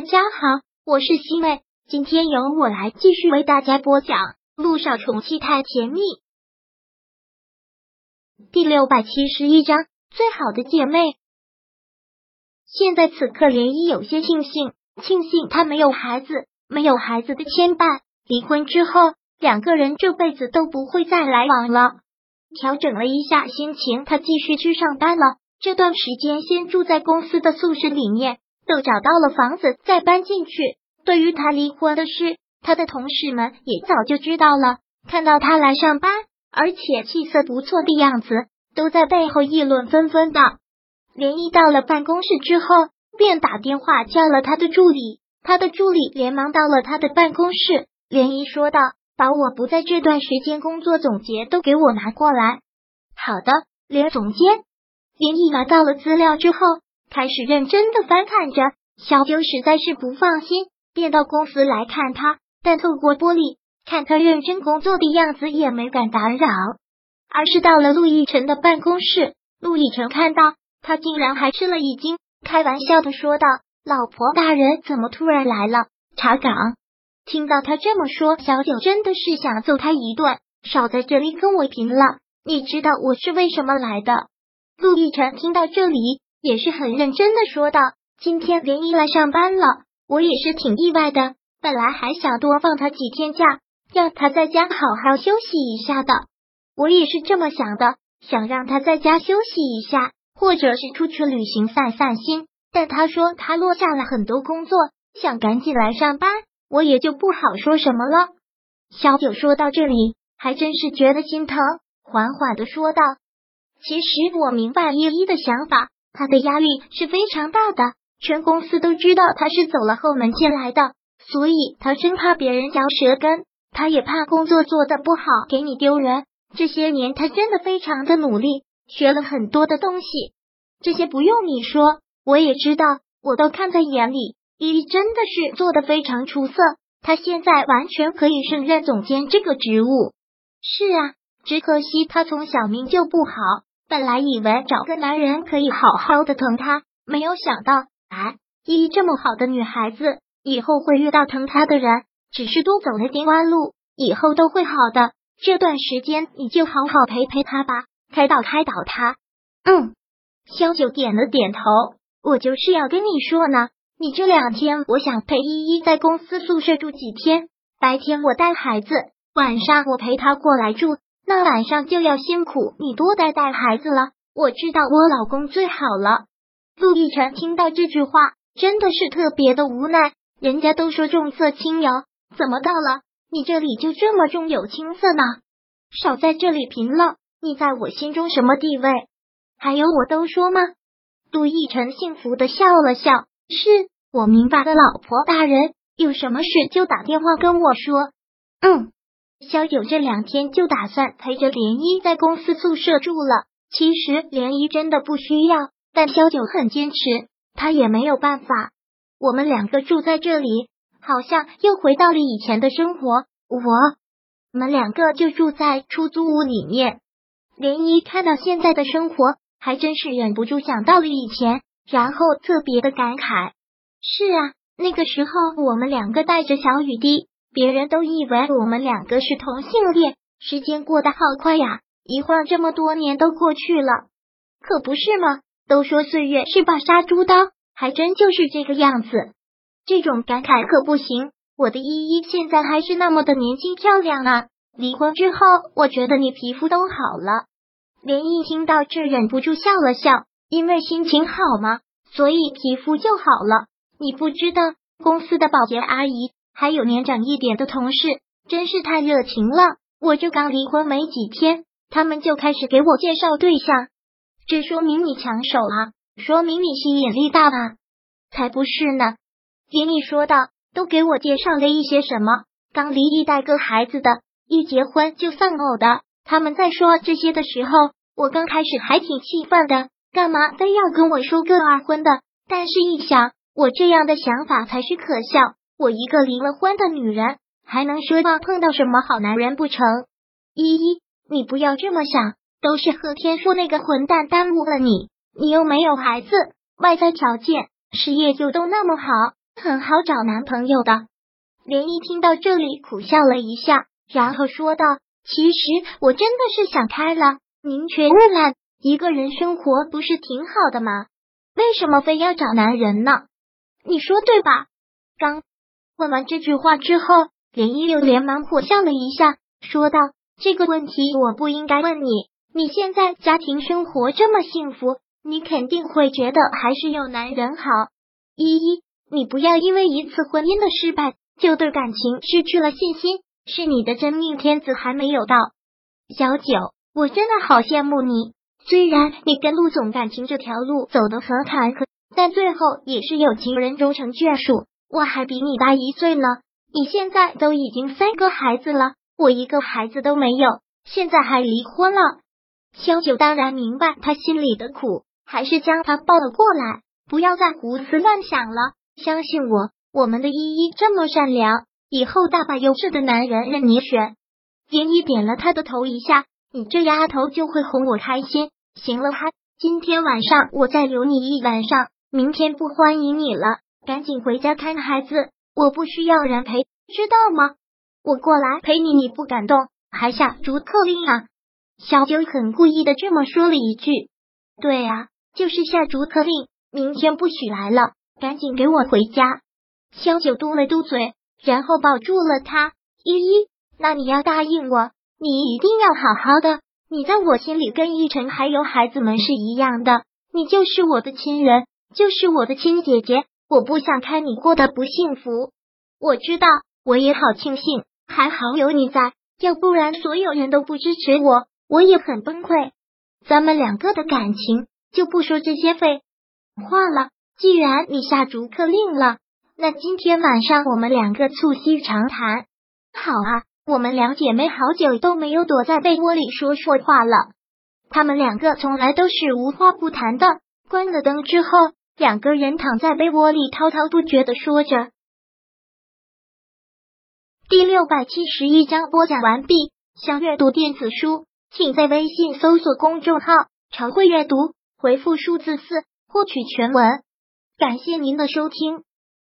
大家好，我是西妹，今天由我来继续为大家播讲《路上宠妻太甜蜜》第六百七十一章最好的姐妹。现在此刻，涟漪有些庆幸，庆幸她没有孩子，没有孩子的牵绊。离婚之后，两个人这辈子都不会再来往了。调整了一下心情，她继续去上班了。这段时间，先住在公司的宿舍里面。都找到了房子，再搬进去。对于他离婚的事，他的同事们也早就知道了。看到他来上班，而且气色不错的样子，都在背后议论纷纷的。连一到了办公室之后，便打电话叫了他的助理。他的助理连忙到了他的办公室。连一说道：“把我不在这段时间工作总结都给我拿过来。”好的，连总监。连一拿到了资料之后。开始认真的翻看着，小九实在是不放心，便到公司来看他，但透过玻璃看他认真工作的样子，也没敢打扰，而是到了陆亦辰的办公室。陆亦辰看到他，竟然还吃了一惊，开玩笑的说道：“老婆大人怎么突然来了？查岗？”听到他这么说，小九真的是想揍他一顿，少在这里跟我贫了。你知道我是为什么来的？陆亦辰听到这里。也是很认真的说道：“今天连依来上班了，我也是挺意外的。本来还想多放他几天假，让他在家好好休息一下的。我也是这么想的，想让他在家休息一下，或者是出去旅行散散心。但他说他落下了很多工作，想赶紧来上班，我也就不好说什么了。”小九说到这里，还真是觉得心疼，缓缓的说道：“其实我明白叶一的想法。”他的压力是非常大的，全公司都知道他是走了后门进来的，所以他生怕别人嚼舌根，他也怕工作做的不好给你丢人。这些年他真的非常的努力，学了很多的东西，这些不用你说，我也知道，我都看在眼里。依依真的是做的非常出色，他现在完全可以胜任总监这个职务。是啊，只可惜他从小命就不好。本来以为找个男人可以好好的疼她，没有想到，哎，依依这么好的女孩子，以后会遇到疼她的人，只是多走了点弯路，以后都会好的。这段时间你就好好陪陪她吧，开导开导她。嗯，萧九点了点头，我就是要跟你说呢，你这两天我想陪依依在公司宿舍住几天，白天我带孩子，晚上我陪她过来住。那晚上就要辛苦你多带带孩子了。我知道我老公最好了。陆亦辰听到这句话，真的是特别的无奈。人家都说重色轻友，怎么到了你这里就这么重有轻色呢？少在这里贫了，你在我心中什么地位？还有我都说吗？陆亦辰幸福的笑了笑，是我明白的，老婆大人，有什么事就打电话跟我说。嗯。萧九这两天就打算陪着莲漪在公司宿舍住了。其实莲漪真的不需要，但萧九很坚持，他也没有办法。我们两个住在这里，好像又回到了以前的生活。我们两个就住在出租屋里面。莲漪看到现在的生活，还真是忍不住想到了以前，然后特别的感慨。是啊，那个时候我们两个带着小雨滴。别人都以为我们两个是同性恋，时间过得好快呀！一晃这么多年都过去了，可不是吗？都说岁月是把杀猪刀，还真就是这个样子。这种感慨可不行。我的依依现在还是那么的年轻漂亮啊！离婚之后，我觉得你皮肤都好了。连毅听到这，忍不住笑了笑，因为心情好嘛，所以皮肤就好了。你不知道，公司的保洁阿姨。还有年长一点的同事，真是太热情了。我就刚离婚没几天，他们就开始给我介绍对象，这说明你抢手啊，说明你吸引力大啊。才不是呢！听你说道，都给我介绍了一些什么？刚离异带个孩子的，一结婚就丧偶的。他们在说这些的时候，我刚开始还挺气愤的，干嘛非要跟我说个二婚的？但是一想，我这样的想法才是可笑。我一个离了婚的女人，还能奢望碰到什么好男人不成？依依，你不要这么想，都是贺天硕那个混蛋耽误了你。你又没有孩子，外在条件、事业就都那么好，很好找男朋友的。连毅听到这里，苦笑了一下，然后说道：“其实我真的是想开了，宁缺毋滥，一个人生活不是挺好的吗？为什么非要找男人呢？你说对吧？”刚问完这句话之后，连毅又连忙苦笑了一下，说道：“这个问题我不应该问你。你现在家庭生活这么幸福，你肯定会觉得还是有男人好。依依，你不要因为一次婚姻的失败。”就对感情失去了信心，是你的真命天子还没有到。小九，我真的好羡慕你。虽然你跟陆总感情这条路走得很坎坷，但最后也是有情人终成眷属。我还比你大一岁呢，你现在都已经三个孩子了，我一个孩子都没有，现在还离婚了。小九当然明白他心里的苦，还是将他抱了过来，不要再胡思乱想了，相信我。我们的依依这么善良，以后大把优质的男人任你选。连依点了他的头一下，你这丫头就会哄我开心。行了，哈，今天晚上我再留你一晚上，明天不欢迎你了，赶紧回家看孩子。我不需要人陪，知道吗？我过来陪你，你不感动，还下逐客令啊？小九很故意的这么说了一句。对啊，就是下逐客令，明天不许来了，赶紧给我回家。小九嘟了嘟嘴，然后抱住了他。依依，那你要答应我，你一定要好好的。你在我心里跟依晨还有孩子们是一样的，你就是我的亲人，就是我的亲姐姐。我不想看你过得不幸福。我知道，我也好庆幸，还好有你在，要不然所有人都不支持我，我也很崩溃。咱们两个的感情就不说这些废话了。既然你下逐客令了。那今天晚上我们两个促膝长谈，好啊！我们两姐妹好久都没有躲在被窝里说说话了。他们两个从来都是无话不谈的。关了灯之后，两个人躺在被窝里滔滔不绝的说着。第六百七十一章播讲完毕。想阅读电子书，请在微信搜索公众号“常会阅读”，回复数字四获取全文。感谢您的收听。